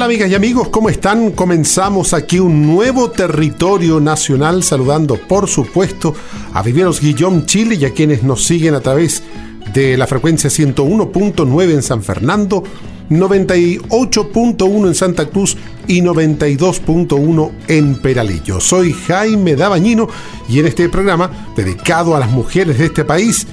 Tal amigas y amigos? ¿Cómo están? Comenzamos aquí un nuevo territorio nacional saludando por supuesto a Viveros Guillón Chile y a quienes nos siguen a través de la frecuencia 101.9 en San Fernando, 98.1 en Santa Cruz y 92.1 en Peralillo. Soy Jaime Dabañino y en este programa dedicado a las mujeres de este país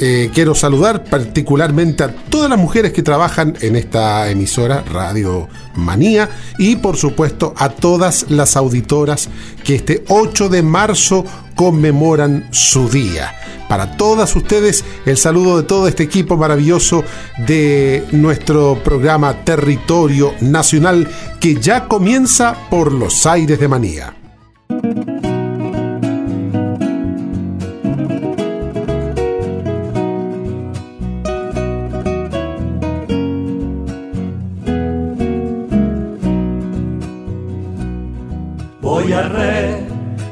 eh, quiero saludar particularmente a todas las mujeres que trabajan en esta emisora Radio Manía y por supuesto a todas las auditoras que este 8 de marzo conmemoran su día. Para todas ustedes el saludo de todo este equipo maravilloso de nuestro programa Territorio Nacional que ya comienza por los aires de Manía.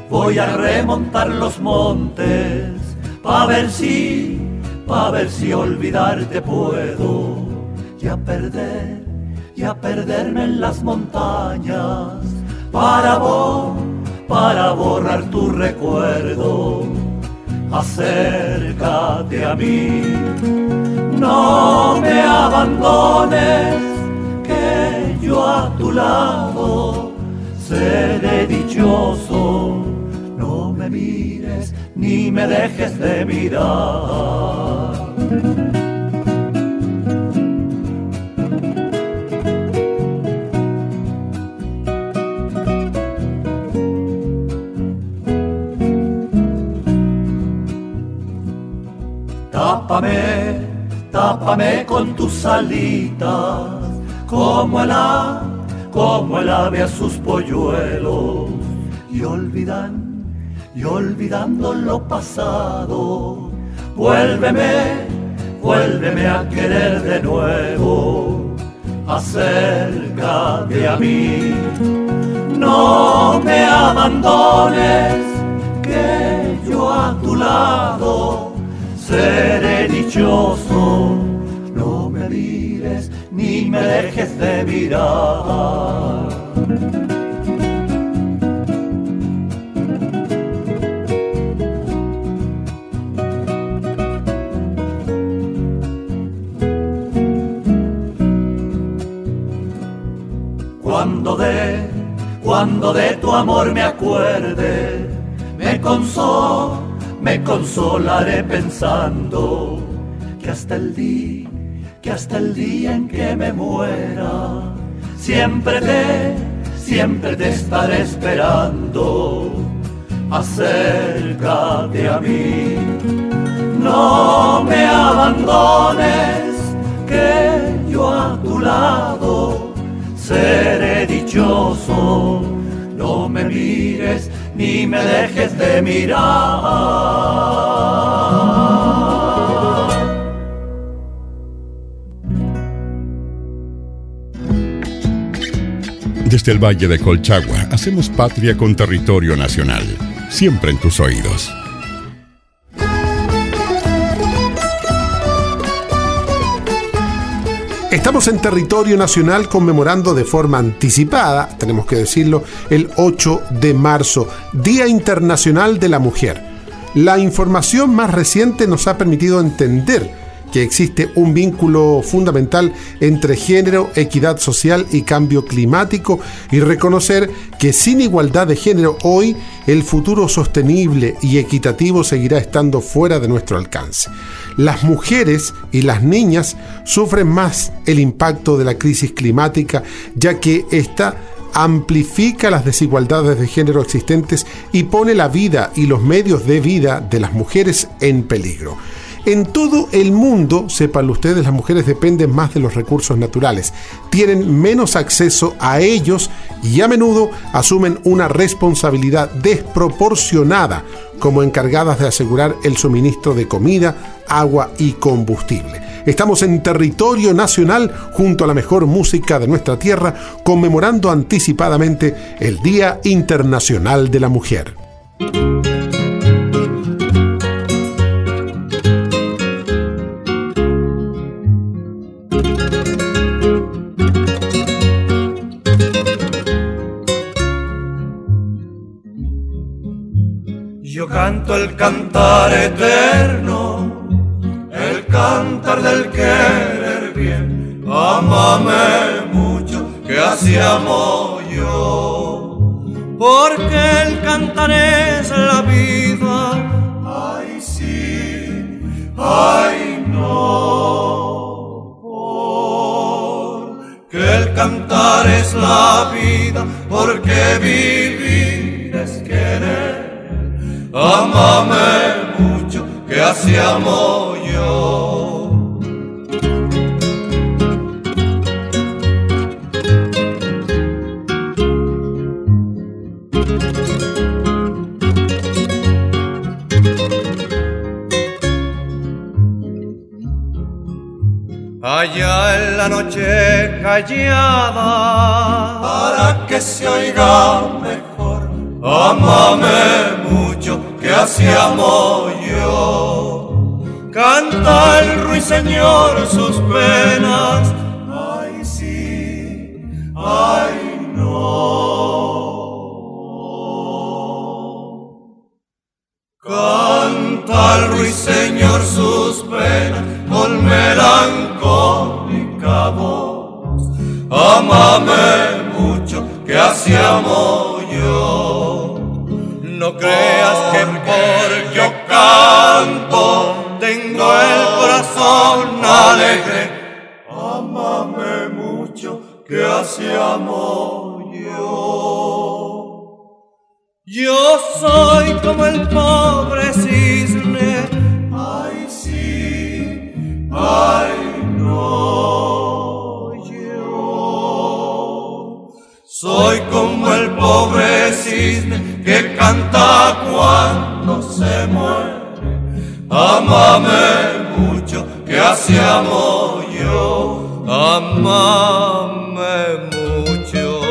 Voy a remontar los montes, pa' ver si, pa' ver si olvidarte puedo, y a perder, y a perderme en las montañas, para vos, para borrar tu recuerdo. Acércate a mí, no me abandones, que yo a tu lado seré dichoso. No me mires ni me dejes de mirar. Tápame, tápame con tus alitas, como el como el ave a sus polluelos. Y olvidan, y olvidando lo pasado, vuélveme, vuélveme a querer de nuevo, acércate a mí, no me abandones, que yo a tu lado seré dichoso, ni me dejes de mirar. Cuando de, cuando de tu amor me acuerde, me consolo, me consolaré pensando que hasta el día que hasta el día en que me muera, siempre te, siempre te estaré esperando. Acércate a mí, no me abandones, que yo a tu lado seré dichoso. No me mires ni me dejes de mirar. Desde el Valle de Colchagua hacemos patria con territorio nacional, siempre en tus oídos. Estamos en territorio nacional conmemorando de forma anticipada, tenemos que decirlo, el 8 de marzo, Día Internacional de la Mujer. La información más reciente nos ha permitido entender que existe un vínculo fundamental entre género, equidad social y cambio climático y reconocer que sin igualdad de género hoy el futuro sostenible y equitativo seguirá estando fuera de nuestro alcance. Las mujeres y las niñas sufren más el impacto de la crisis climática ya que esta amplifica las desigualdades de género existentes y pone la vida y los medios de vida de las mujeres en peligro. En todo el mundo, sepan ustedes, las mujeres dependen más de los recursos naturales, tienen menos acceso a ellos y a menudo asumen una responsabilidad desproporcionada como encargadas de asegurar el suministro de comida, agua y combustible. Estamos en territorio nacional junto a la mejor música de nuestra tierra, conmemorando anticipadamente el Día Internacional de la Mujer. El cantar eterno, el cantar del querer bien. Amame mucho, que así amo yo. Porque el cantar es la vida. Ay, sí, ay, no. Porque el cantar es la vida, porque vivir Amame mucho, que así amo yo. Allá en la noche callada, para que se oiga mejor, amame amo yo. Canta el ruiseñor sus penas, que canta cuando se muere. Amame mucho, que así amo yo. Amame mucho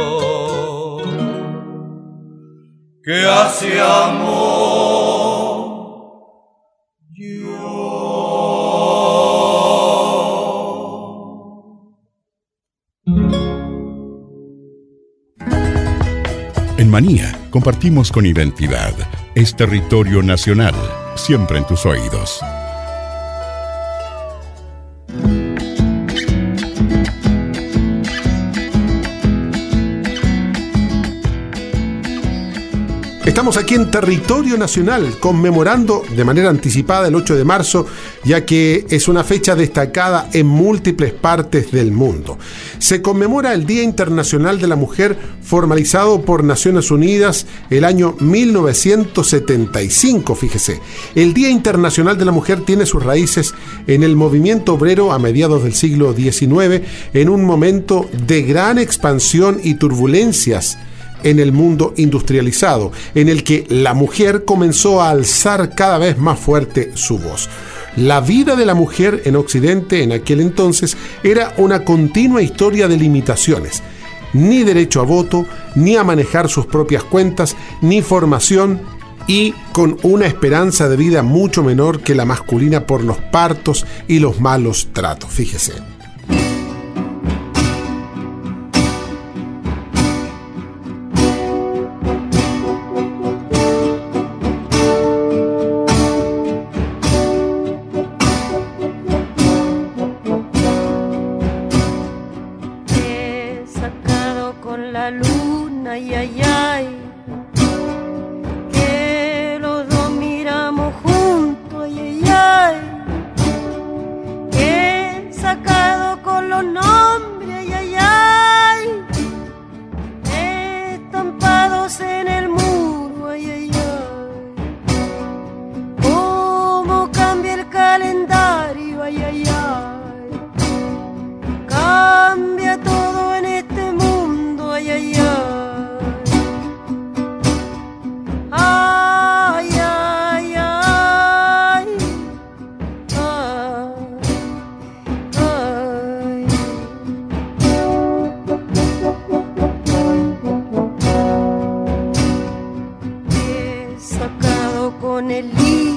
que así amo Manía compartimos con identidad. Es territorio nacional, siempre en tus oídos. Estamos aquí en territorio nacional conmemorando de manera anticipada el 8 de marzo, ya que es una fecha destacada en múltiples partes del mundo. Se conmemora el Día Internacional de la Mujer formalizado por Naciones Unidas el año 1975, fíjese. El Día Internacional de la Mujer tiene sus raíces en el movimiento obrero a mediados del siglo XIX, en un momento de gran expansión y turbulencias en el mundo industrializado, en el que la mujer comenzó a alzar cada vez más fuerte su voz. La vida de la mujer en Occidente en aquel entonces era una continua historia de limitaciones. Ni derecho a voto, ni a manejar sus propias cuentas, ni formación, y con una esperanza de vida mucho menor que la masculina por los partos y los malos tratos, fíjese.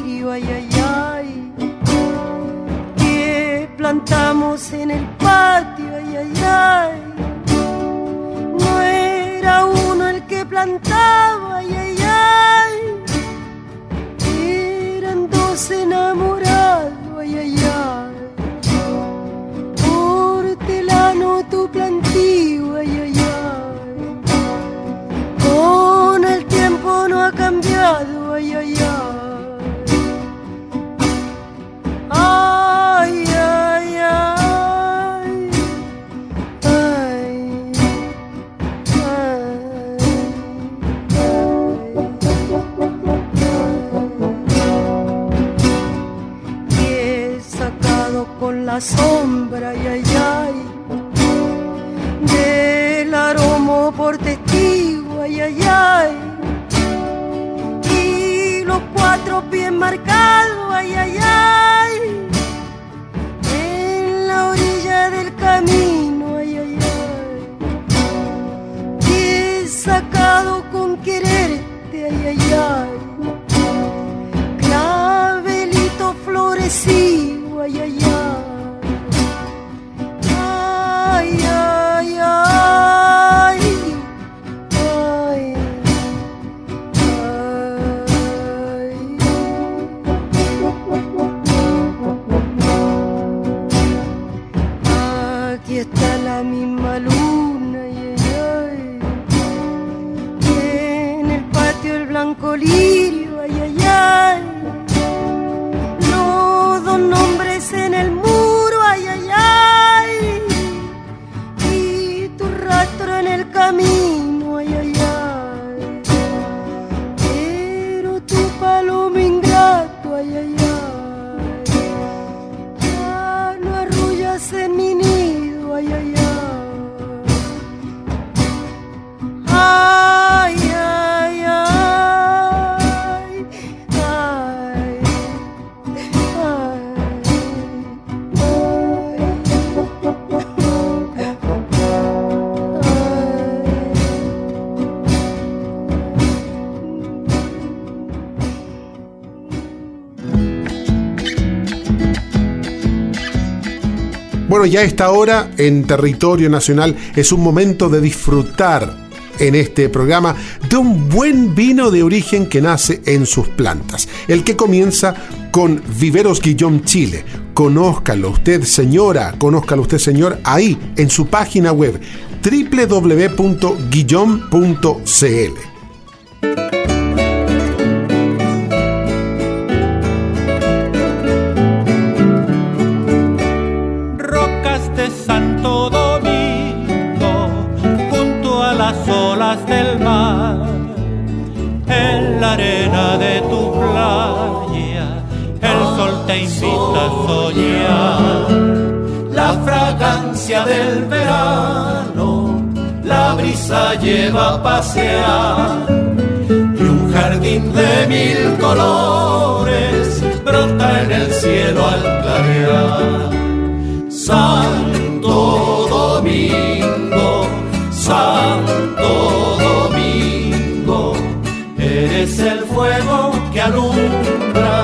ay, ay, ay, que plantamos en el patio, ay, ay, ay, no era uno el que plantaba, ay, ay, ay, eran dos enamorados la sombra, y ay, ay, del aromo por testigo, ay, ay, y los cuatro bien marcados Ya esta hora en territorio nacional es un momento de disfrutar en este programa de un buen vino de origen que nace en sus plantas. El que comienza con Viveros Guillón Chile. Conózcalo usted, señora, conózcalo usted, señor, ahí en su página web www.guillón.cl. lleva a pasear y un jardín de mil colores brota en el cielo al clarear. Santo Domingo, Santo Domingo, eres el fuego que alumbra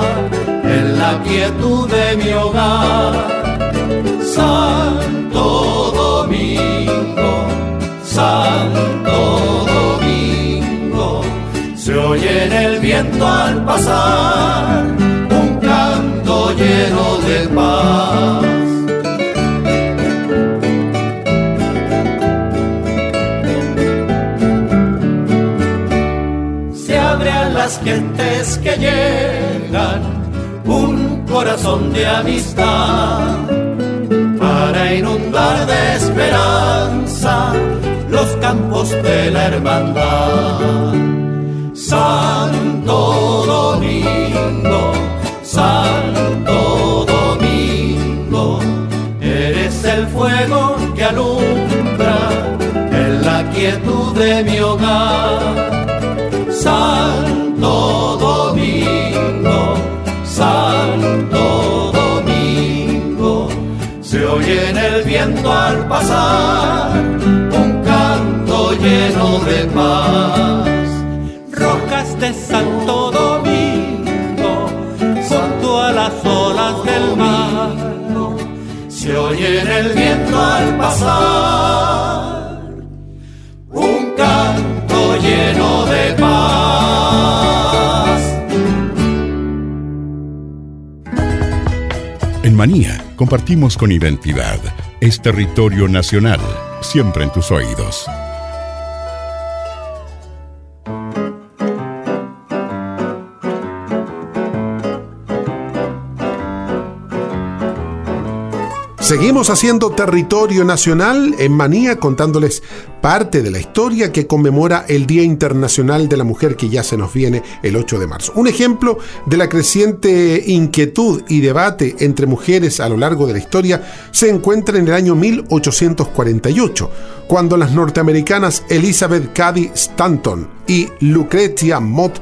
en la quietud de mi hogar. Santo oye en el viento al pasar un canto lleno de paz. Se abre a las gentes que llegan un corazón de amistad para inundar de esperanza los campos de la hermandad. Santo Domingo, Santo Domingo, eres el fuego que alumbra en la quietud de mi hogar. Santo Domingo, Santo Domingo, se oye en el viento al pasar un canto lleno de paz. De Santo Domingo, junto a las olas del mar. Se oye en el viento al pasar un canto lleno de paz. En Manía compartimos con identidad. Es territorio nacional, siempre en tus oídos. Seguimos haciendo territorio nacional en manía contándoles parte de la historia que conmemora el Día Internacional de la Mujer que ya se nos viene el 8 de marzo. Un ejemplo de la creciente inquietud y debate entre mujeres a lo largo de la historia se encuentra en el año 1848, cuando las norteamericanas Elizabeth Cady Stanton y Lucretia Mott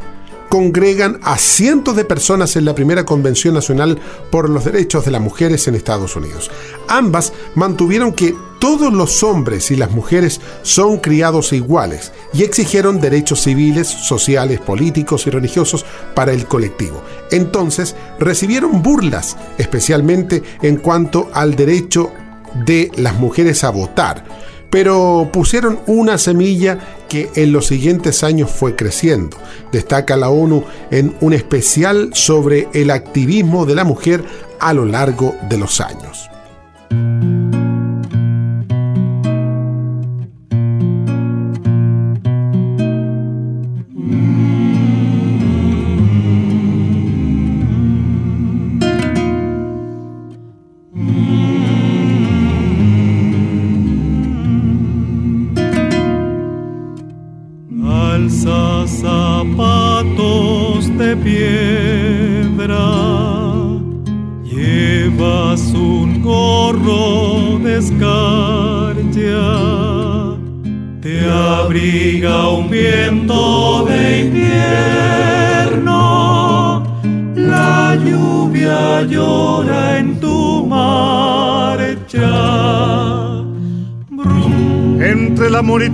congregan a cientos de personas en la primera Convención Nacional por los Derechos de las Mujeres en Estados Unidos. Ambas mantuvieron que todos los hombres y las mujeres son criados iguales y exigieron derechos civiles, sociales, políticos y religiosos para el colectivo. Entonces recibieron burlas, especialmente en cuanto al derecho de las mujeres a votar pero pusieron una semilla que en los siguientes años fue creciendo. Destaca la ONU en un especial sobre el activismo de la mujer a lo largo de los años.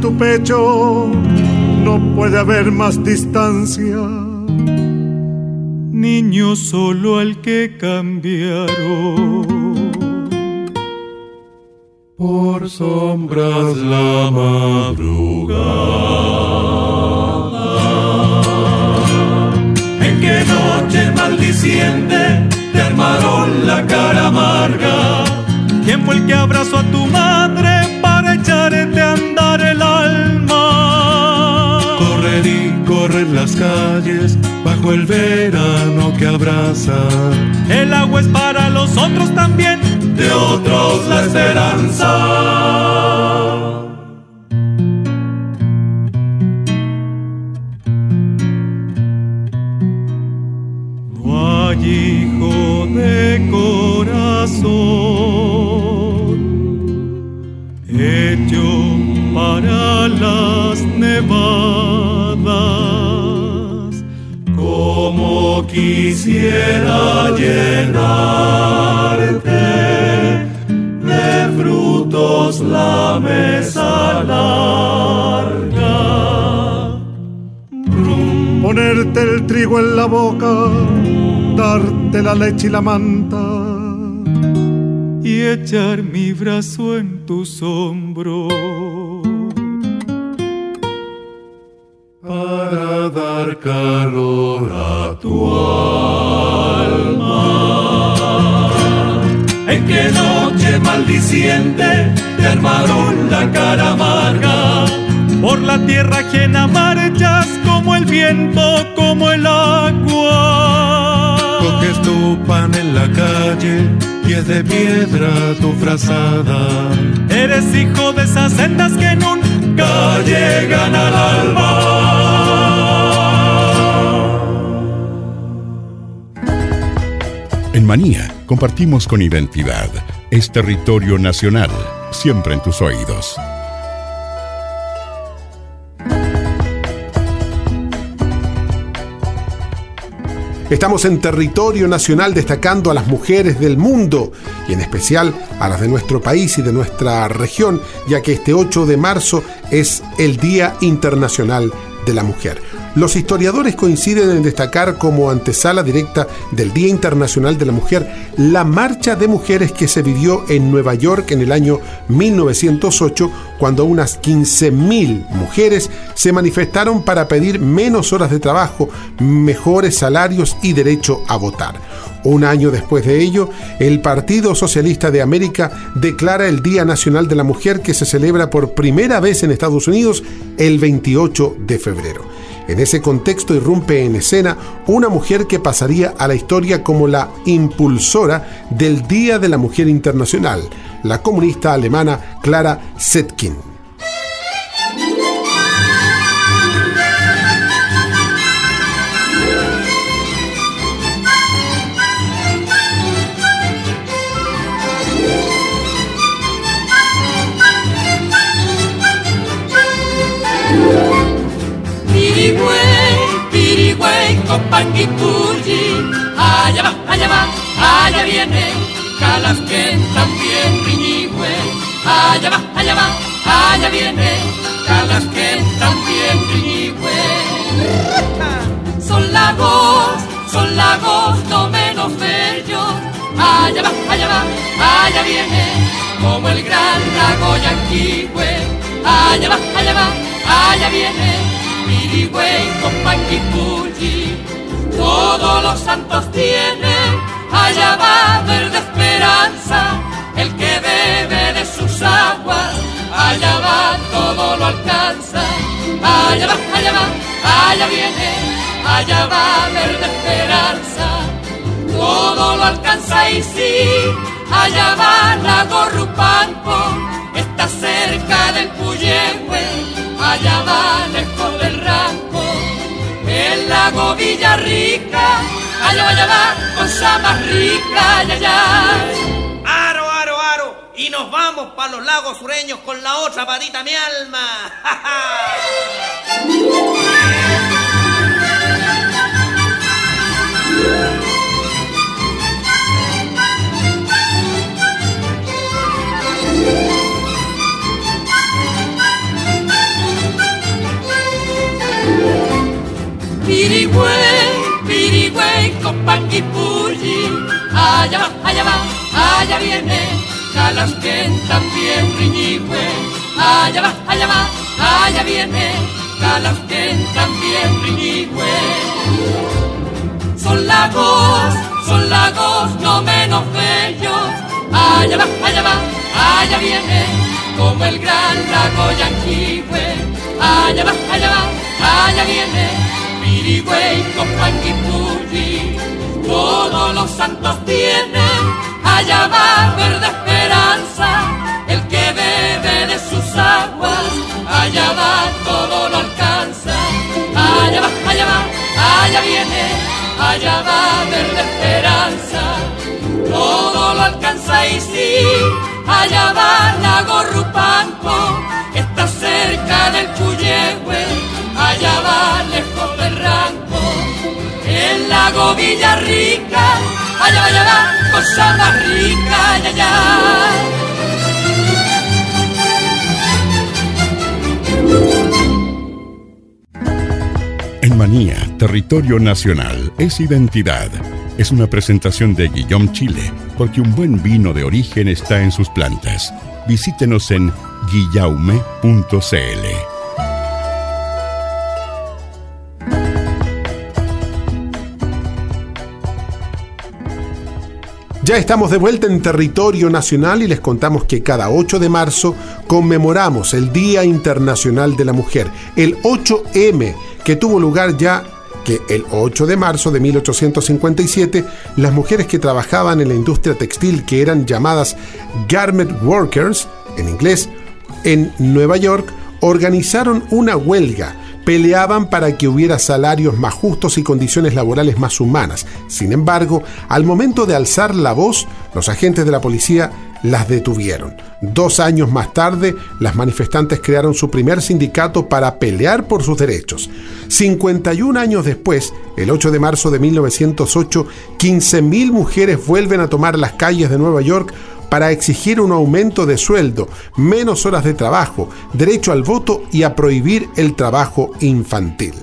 Tu pecho no puede haber más distancia. Niño solo al que cambiaron. Por sombras la madrugada. ¿En qué noche maldiciente te armaron la cara amarga? ¿Quién fue el que abrazó a tu madre el alma? Correr y correr las calles bajo el verano que abraza. El agua es para los otros también, de otros la esperanza. Hijo de corazón para las nevadas. Como quisiera llenarte de frutos la mesa larga. Ponerte el trigo en la boca, darte la leche y la manta y echar mi brazo en tus hombros. Dar calor a tu alma. En qué noche maldiciente te armaron la cara amarga. Por la tierra llena marchas como el viento, como el agua. Coges tu pan en la calle y de piedra tu frazada. Eres hijo de esas sendas que nunca llegan al alba. Compartimos con identidad. Es territorio nacional, siempre en tus oídos. Estamos en territorio nacional destacando a las mujeres del mundo y en especial a las de nuestro país y de nuestra región, ya que este 8 de marzo es el Día Internacional de la Mujer. Los historiadores coinciden en destacar como antesala directa del Día Internacional de la Mujer la marcha de mujeres que se vivió en Nueva York en el año 1908, cuando unas 15.000 mujeres se manifestaron para pedir menos horas de trabajo, mejores salarios y derecho a votar. Un año después de ello, el Partido Socialista de América declara el Día Nacional de la Mujer que se celebra por primera vez en Estados Unidos el 28 de febrero. En ese contexto irrumpe en escena una mujer que pasaría a la historia como la impulsora del Día de la Mujer Internacional, la comunista alemana Clara Zetkin. Allá va, allá va, allá viene, Calasquén también riñigüe, allá va, allá va, allá viene, Calasquén también riñigüe. Son lagos, son lagos no menos bellos, allá va, allá va, allá viene, como el gran lago Yanquihue, allá va, allá va, allá viene, Pirigüey con Panguipulli todos los santos tienen, allá va verde esperanza, el que bebe de sus aguas, allá va todo lo alcanza, allá va, allá va, allá viene, allá va verde esperanza, todo lo alcanza y sí, allá va la Gorrupampo, está cerca del Puyehue, allá va Villarrica, allá vaya va, cosa más rica, allá, allá. Aro, aro, aro, y nos vamos para los lagos sureños con la otra patita, mi alma. Pirigüey, pirigüey, con allá va, allá va, allá viene, Calasquén también riñigüe, allá va, allá va, allá viene, Calasquén también riñigüe. Son lagos, son lagos no menos bellos, allá va, allá va, allá viene, como el gran lago Yanquihue, allá va, allá va, allá viene Pirigüey, Copanguipulli, todos los santos tienen, allá va verde esperanza, el que bebe de sus aguas, allá va todo lo alcanza, allá va, allá va, allá viene, allá va verde esperanza, todo lo alcanza y sí, allá va la Gorrupanco, lago Villarrica, allá va, allá va, cosa más rica, allá, allá. En Manía, territorio nacional es identidad. Es una presentación de Guillaume Chile, porque un buen vino de origen está en sus plantas. Visítenos en guillaume.cl. Ya estamos de vuelta en territorio nacional y les contamos que cada 8 de marzo conmemoramos el Día Internacional de la Mujer, el 8M, que tuvo lugar ya que el 8 de marzo de 1857 las mujeres que trabajaban en la industria textil, que eran llamadas garment workers, en inglés, en Nueva York, organizaron una huelga peleaban para que hubiera salarios más justos y condiciones laborales más humanas. Sin embargo, al momento de alzar la voz, los agentes de la policía las detuvieron. Dos años más tarde, las manifestantes crearon su primer sindicato para pelear por sus derechos. 51 años después, el 8 de marzo de 1908, 15.000 mujeres vuelven a tomar las calles de Nueva York para exigir un aumento de sueldo, menos horas de trabajo, derecho al voto y a prohibir el trabajo infantil.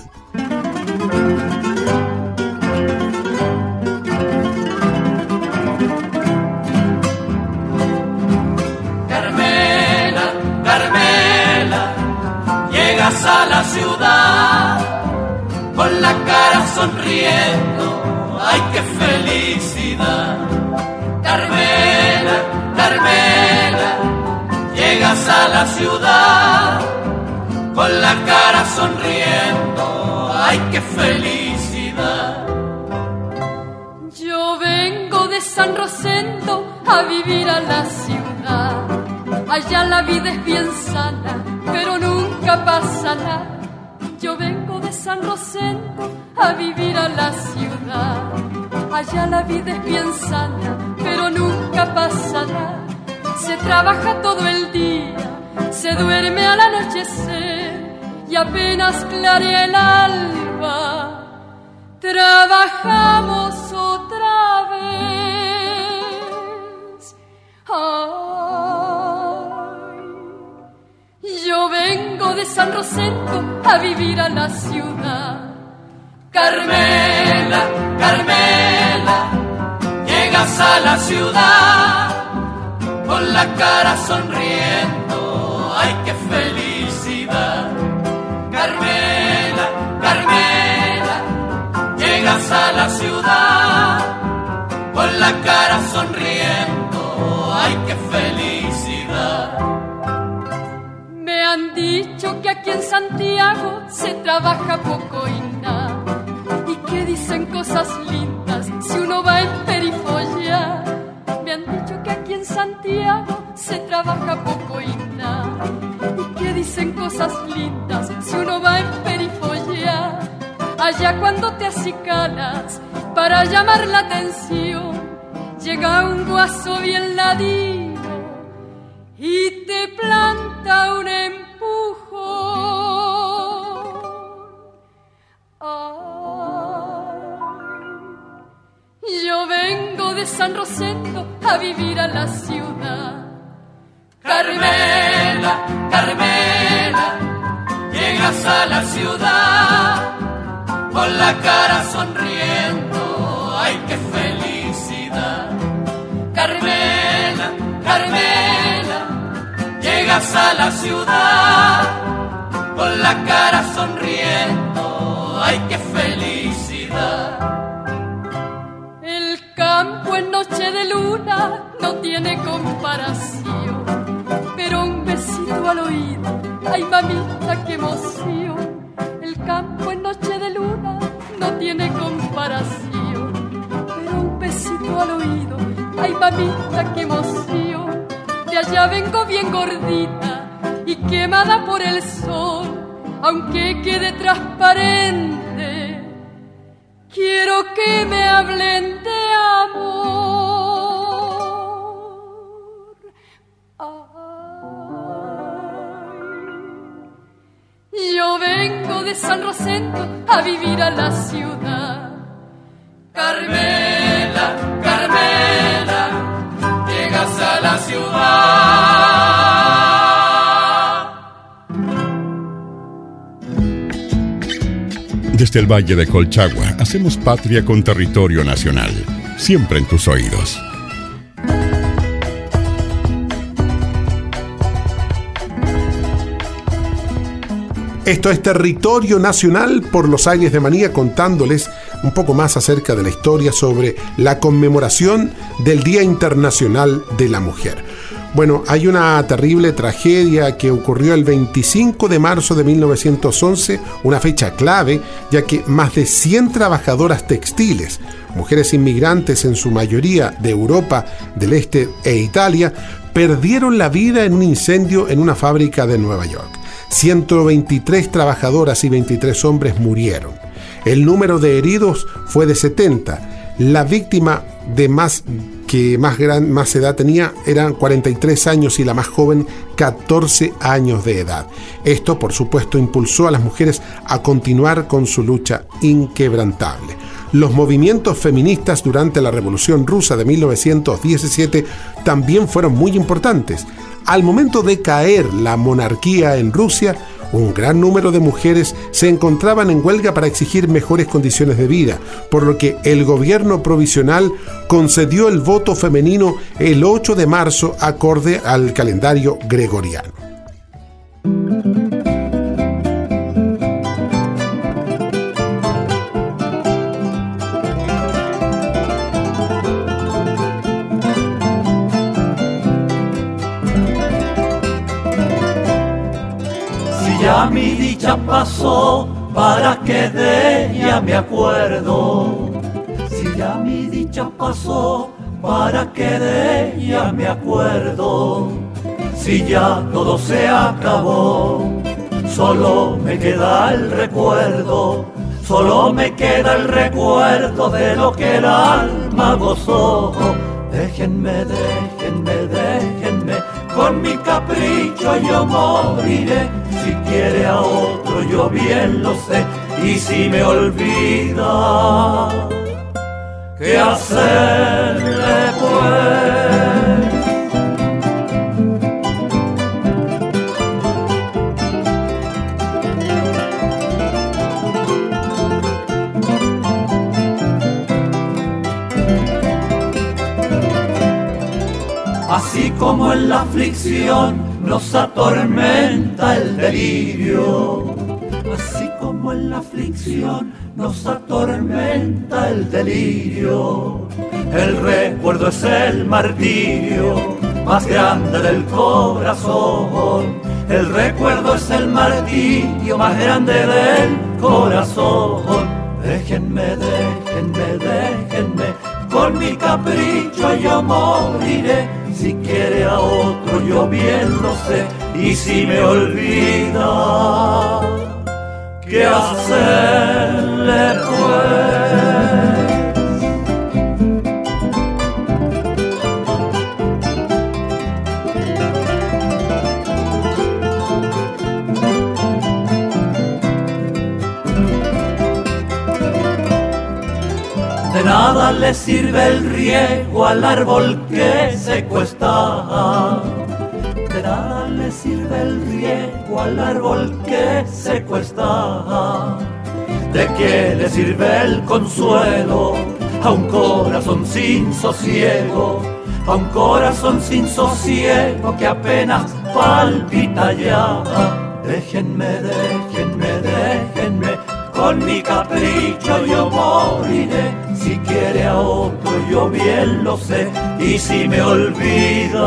La ciudad con la cara sonriendo, ay qué felicidad. Yo vengo de San Rosendo a vivir a la ciudad. Allá la vida es bien sana, pero nunca pasa nada. Yo vengo de San Rosendo a vivir a la ciudad. Allá la vida es bien sana, pero nunca pasa nada. Se trabaja todo el día, se duerme al anochecer y apenas clarea el alba. Trabajamos otra vez. yo vengo de San Rosendo a vivir a la ciudad. Carmela, Carmela, llegas a la ciudad con la cara sonriendo. ¡Ay, qué felicidad! Carmela, Carmela, llegas a la ciudad con la cara sonriendo. ¡Ay, qué felicidad! Me han dicho que aquí en Santiago se trabaja poco y nada y que dicen cosas lindas si uno va en Se trabaja poco y nada y que dicen cosas lindas si uno va en perifolla. Allá cuando te acicalas para llamar la atención, llega un guaso bien ladino y te planta un Yo de San Rosendo a vivir a la ciudad. Carmela, Carmela, llegas a la ciudad con la cara sonriendo. ¡Ay, qué felicidad! Carmela, Carmela, llegas a la ciudad con la cara sonriendo. ¡Ay, qué felicidad! Campo en noche de luna no tiene comparación. Pero un besito al oído, ay mamita, qué emoción. El campo en noche de luna no tiene comparación. Pero un besito al oído, ay mamita, qué emoción. De allá vengo bien gordita y quemada por el sol, aunque quede transparente. Quiero que me hablen de amor. yo vengo de San Rosendo a vivir a la ciudad. Carmela, Carmela, llegas a la ciudad. Desde el Valle de Colchagua hacemos patria con territorio nacional, siempre en tus oídos. Esto es Territorio Nacional por los aires de Manía contándoles un poco más acerca de la historia sobre la conmemoración del Día Internacional de la Mujer. Bueno, hay una terrible tragedia que ocurrió el 25 de marzo de 1911, una fecha clave, ya que más de 100 trabajadoras textiles, mujeres inmigrantes en su mayoría de Europa del Este e Italia, perdieron la vida en un incendio en una fábrica de Nueva York. 123 trabajadoras y 23 hombres murieron. El número de heridos fue de 70. La víctima de más que más, gran, más edad tenía eran 43 años y la más joven 14 años de edad. Esto, por supuesto, impulsó a las mujeres a continuar con su lucha inquebrantable. Los movimientos feministas durante la Revolución Rusa de 1917 también fueron muy importantes. Al momento de caer la monarquía en Rusia, un gran número de mujeres se encontraban en huelga para exigir mejores condiciones de vida, por lo que el gobierno provisional concedió el voto femenino el 8 de marzo acorde al calendario gregoriano. Ya mi dicha pasó, para que de ella me acuerdo. Si ya mi dicha pasó, para que de ella me acuerdo. Si ya todo se acabó, solo me queda el recuerdo, solo me queda el recuerdo de lo que el alma gozó. Déjenme, déjenme, déjenme, con mi capricho yo moriré. Si quiere a otro yo bien lo sé, y si me olvida, ¿qué hacerle pues? Así como en la aflicción nos atormenta el delirio, así como en la aflicción nos atormenta el delirio. El recuerdo es el martirio más grande del corazón. El recuerdo es el martirio más grande del corazón. Déjenme, déjenme, déjenme, con mi capricho yo moriré. Si quiere a otro yo bien lo sé, y si me olvida, ¿qué hacerle pues? Nada le sirve el riego al árbol que se cuesta. De nada le sirve el riego al árbol que se cuesta. ¿De qué le sirve el consuelo a un corazón sin sosiego? A un corazón sin sosiego que apenas palpita ya. Déjenme, déjenme, déjenme, con mi capricho yo moriré. Si quiere a otro yo bien lo sé, y si me olvida,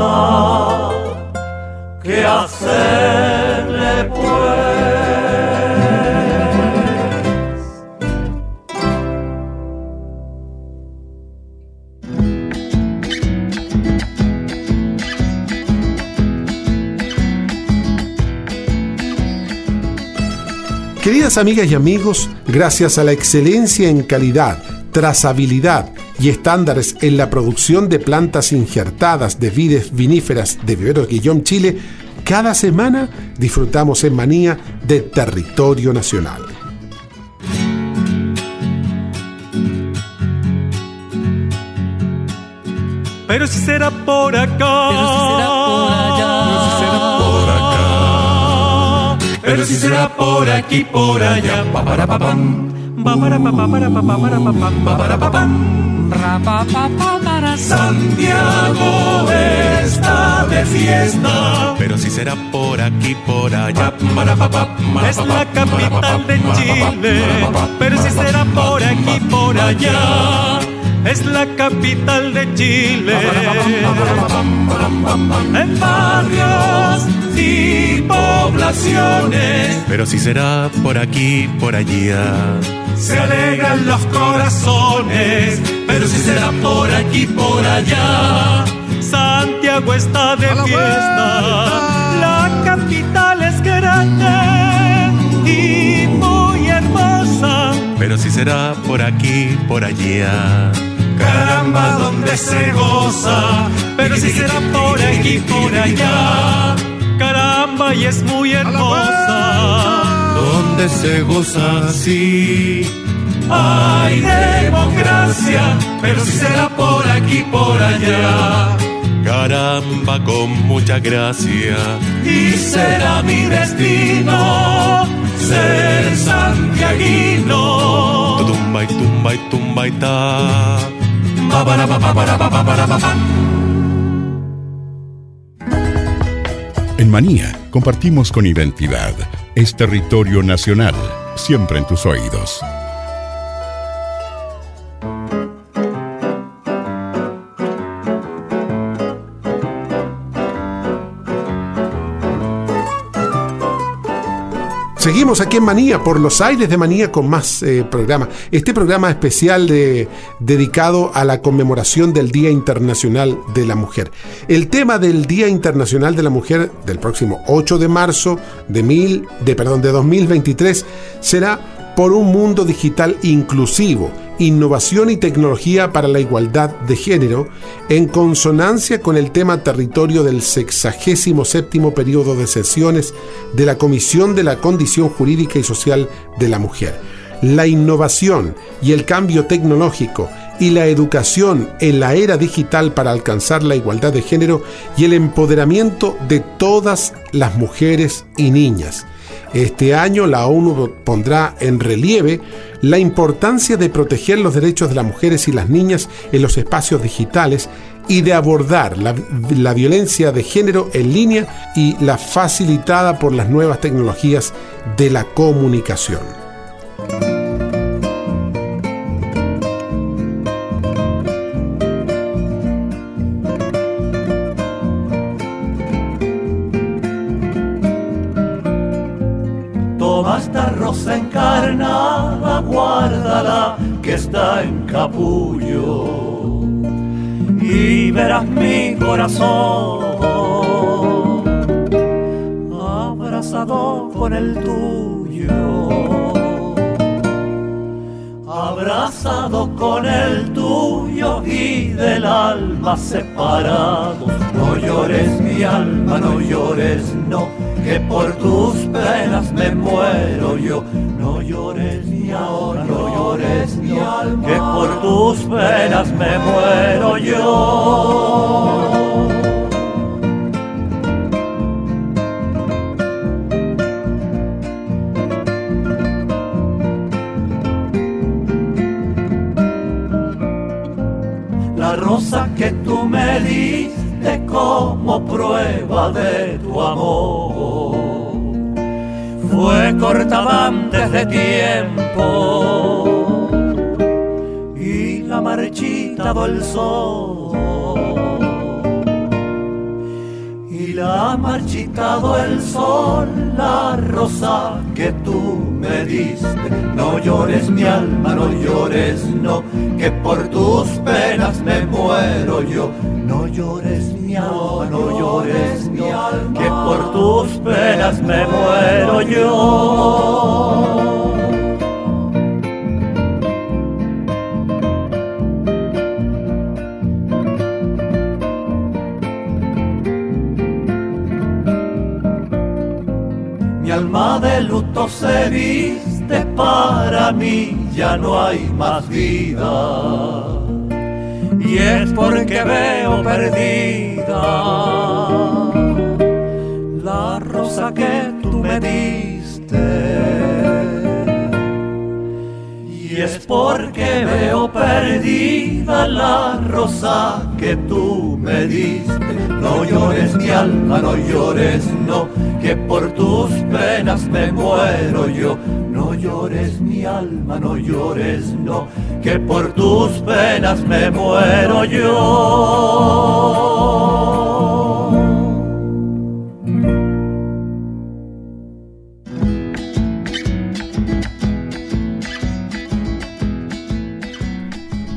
¿qué hacerle pues? Queridas amigas y amigos, gracias a la excelencia en calidad, trazabilidad y estándares en la producción de plantas injertadas de vides viníferas de Viveros Guillón Chile, cada semana disfrutamos en manía de territorio nacional. Pero si será por acá. Pero si será por allá. Pero si será por aquí, por allá, pa para pa pam. Santiago está de fiesta. Pero si será por aquí, por allá, Es la capital de Chile. Pero si será por aquí, por allá. Es la capital de Chile. En barrios y poblaciones. Pero si será por aquí, por allá. Se alegran los corazones. Pero si será por aquí, por allá. Santiago está de fiesta. La capital es grande y muy hermosa. Pero si será por aquí, por allá. Caramba, donde se goza. Pero si será por aquí, por allá. Caramba, y es muy hermosa donde se goza así. Hay democracia, pero si será por aquí, por allá. Caramba, con mucha gracia. Y será mi destino ser santiaguino. Tumba y tumba y tumba y ta. En Manía compartimos con identidad es territorio nacional, siempre en tus oídos. Seguimos aquí en Manía, por los aires de Manía, con más eh, programas. Este programa especial dedicado a la conmemoración del Día Internacional de la Mujer. El tema del Día Internacional de la Mujer del próximo 8 de marzo de, mil, de, perdón, de 2023 será por un mundo digital inclusivo Innovación y tecnología para la igualdad de género, en consonancia con el tema territorio del 67 periodo de sesiones de la Comisión de la Condición Jurídica y Social de la Mujer. La innovación y el cambio tecnológico y la educación en la era digital para alcanzar la igualdad de género y el empoderamiento de todas las mujeres y niñas este año la ONU pondrá en relieve la importancia de proteger los derechos de las mujeres y las niñas en los espacios digitales y de abordar la, violencia de género en línea y la facilitada por las nuevas tecnologías de la comunicación. Que está en capullo. Y verás mi corazón abrazado con el tuyo, abrazado con el tuyo y del alma separado. No llores mi alma, no llores, no que por tus penas me muero yo. No llores ni ahora, no llores ni alma, que por tus penas me muero yo. Rosa que tú me diste como prueba de tu amor. Fue cortada antes tiempo y la marchitado el sol. Y la marchitado el sol la rosa que tú me diste. No llores mi alma no llores no que por tus penas me muero yo. No llores mi alma, no llores mi alma, que por tus penas me muero yo. Se viste, para mí ya no hay más vida y es porque veo perdida la rosa que tú me diste. Y es porque veo perdida la rosa que tú me diste. No llores mi alma, no llores, no, que por tus penas me muero yo. No llores mi alma, no llores, no que por tus penas me muero yo.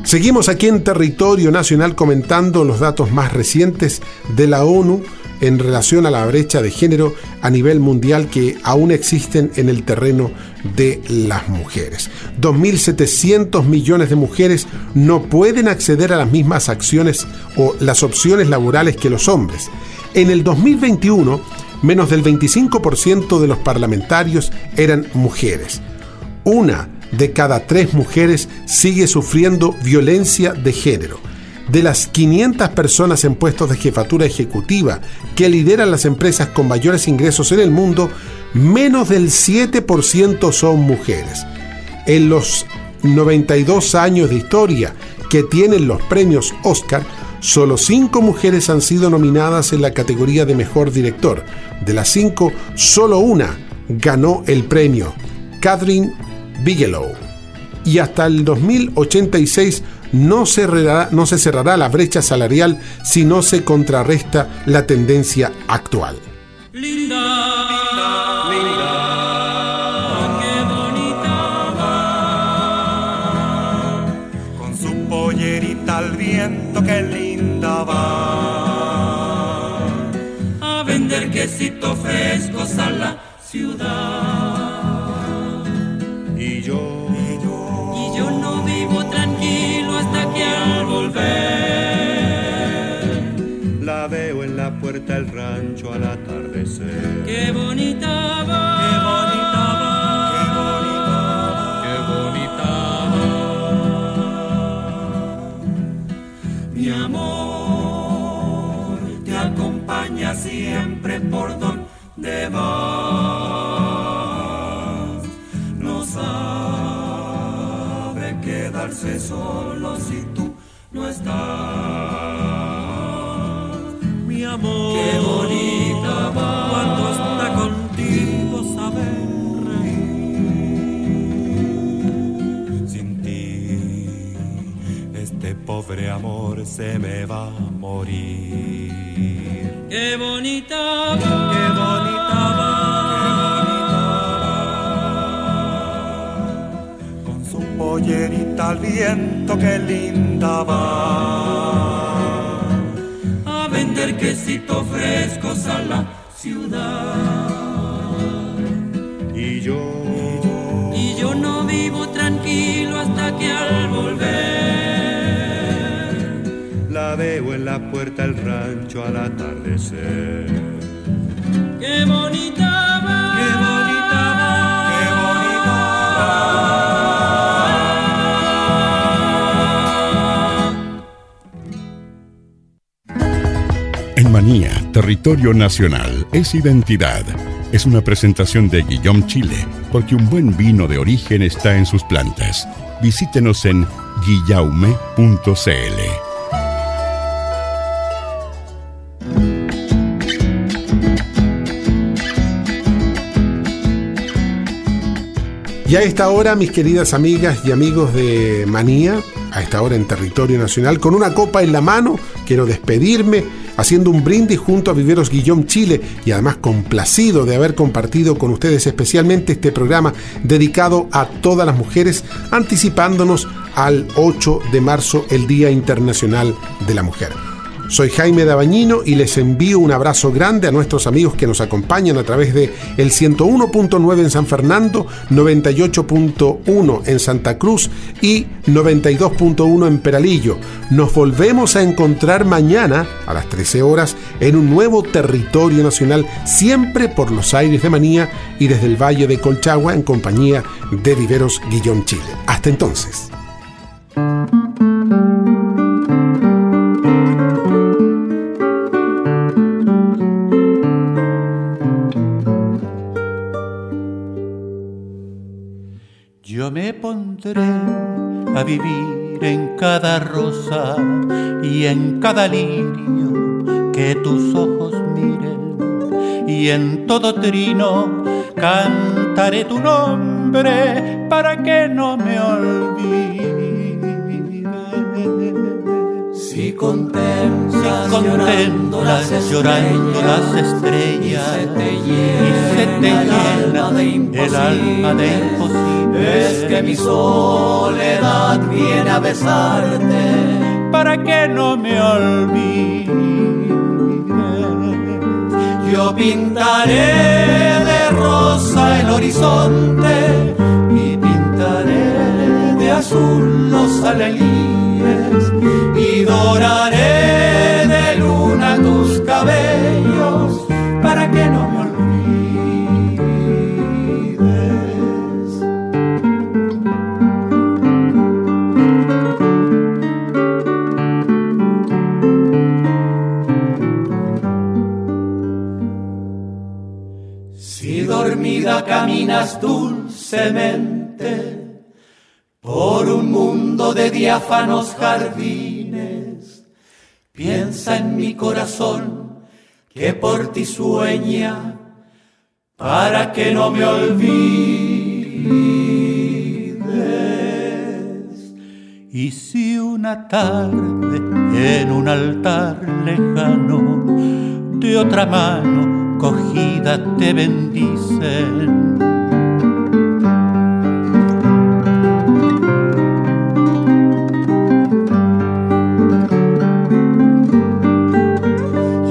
Seguimos aquí en territorio nacional comentando los datos más recientes de la ONU en relación a la brecha de género a nivel mundial que aún existen en el terreno de las mujeres. 2.700 millones de mujeres no pueden acceder a las mismas acciones o las opciones laborales que los hombres. En el 2021, menos del 25% de los parlamentarios eran mujeres. Una de cada tres mujeres sigue sufriendo violencia de género de las 500 personas en puestos de jefatura ejecutiva que lideran las empresas con mayores ingresos en el mundo, menos del 7% son mujeres. En los 92 años de historia que tienen los premios Oscar, solo 5 mujeres han sido nominadas en la categoría de mejor director. De las 5, solo una ganó el premio, Catherine Bigelow. Y hasta el 2086 no se, cerrará, no se cerrará la brecha salarial si no se contrarresta la tendencia actual. Linda. linda, qué bonita va. Con su pollerita al viento que linda va a vender quesito frescos a la ciudad. Volver la veo en la puerta del rancho al atardecer. Qué bonita va. siempre por donde vas. No sabe quedarse solo si tú no estás. Mi amor, qué bonita va cuando está contigo saber reír. Sin ti, este pobre amor se me va a morir. Qué bonita va, su pollerita al viento, qué linda va. A vender quesitos frescos a la ciudad. Y yo, y yo no vivo tranquilo hasta que al volver la veo en la puerta del rancho al atardecer. Qué bonita territorio nacional, es identidad. Es una presentación de Guillaume Chile, porque un buen vino de origen está en sus plantas. Visítenos en guillaume.cl. Y a esta hora, mis queridas amigas y amigos de Manía, a esta hora en territorio nacional, con una copa en la mano, quiero despedirme haciendo un brindis junto a Viveros Guillón Chile y además complacido de haber compartido con ustedes especialmente este programa dedicado a todas las mujeres, anticipándonos al 8 de marzo, el Día Internacional de la Mujer. Soy Jaime Dabañino y les envío un abrazo grande a nuestros amigos que nos acompañan a través de el 101.9 en San Fernando, 98.1 en Santa Cruz y 92.1 en Peralillo. Nos volvemos a encontrar mañana a las 13 horas en un nuevo territorio nacional, siempre por los aires de Manía y desde el Valle de Colchagua en compañía de Viveros Guillón Chile. Hasta entonces. A vivir en cada rosa y en cada lirio que tus ojos miren y en todo trino cantaré tu nombre para que no me olvides. Si contemplas, llorando, las, estrellas, y se te llena, el alma de imposible, es que mi soledad viene a besarte. Para que no me olvides. Yo pintaré de rosa el horizonte y pintaré de azul los alelíes y doraré caminas dulcemente por un mundo de diáfanos jardines. Piensa en mi corazón que por ti sueña para que no me olvides. Y si una tarde en un altar lejano de otra mano cogida te bendicen.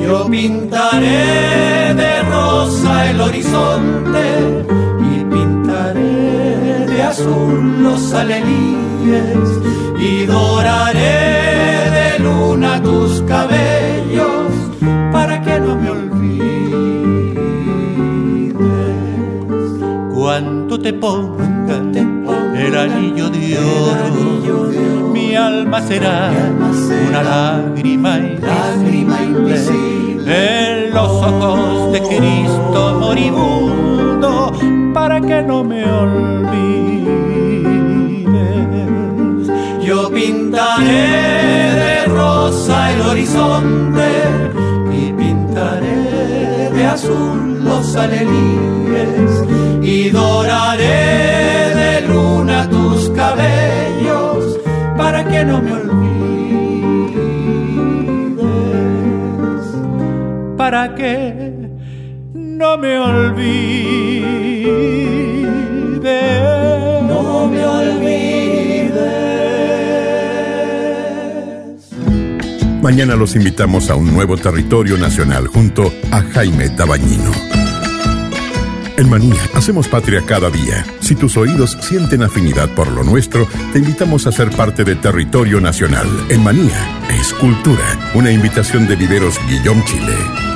Yo pintaré de rosa el horizonte y pintaré de azul los alelíes y doraré de luna tus te ponga, el anillo de oro, mi alma será una lágrima invisible. en los ojos de Cristo moribundo para que no me olvides. Yo pintaré de rosa el horizonte y pintaré de azul los alelíes y doraré de luna tus cabellos para que no me olvides. Para que no me olvides. No me olvides. Mañana los invitamos a un nuevo territorio nacional junto a Jaime Tabañino. En Manía hacemos patria cada día. Si tus oídos sienten afinidad por lo nuestro, te invitamos a ser parte de Territorio Nacional. En Manía es cultura. Una invitación de Viveros Guillón Chile.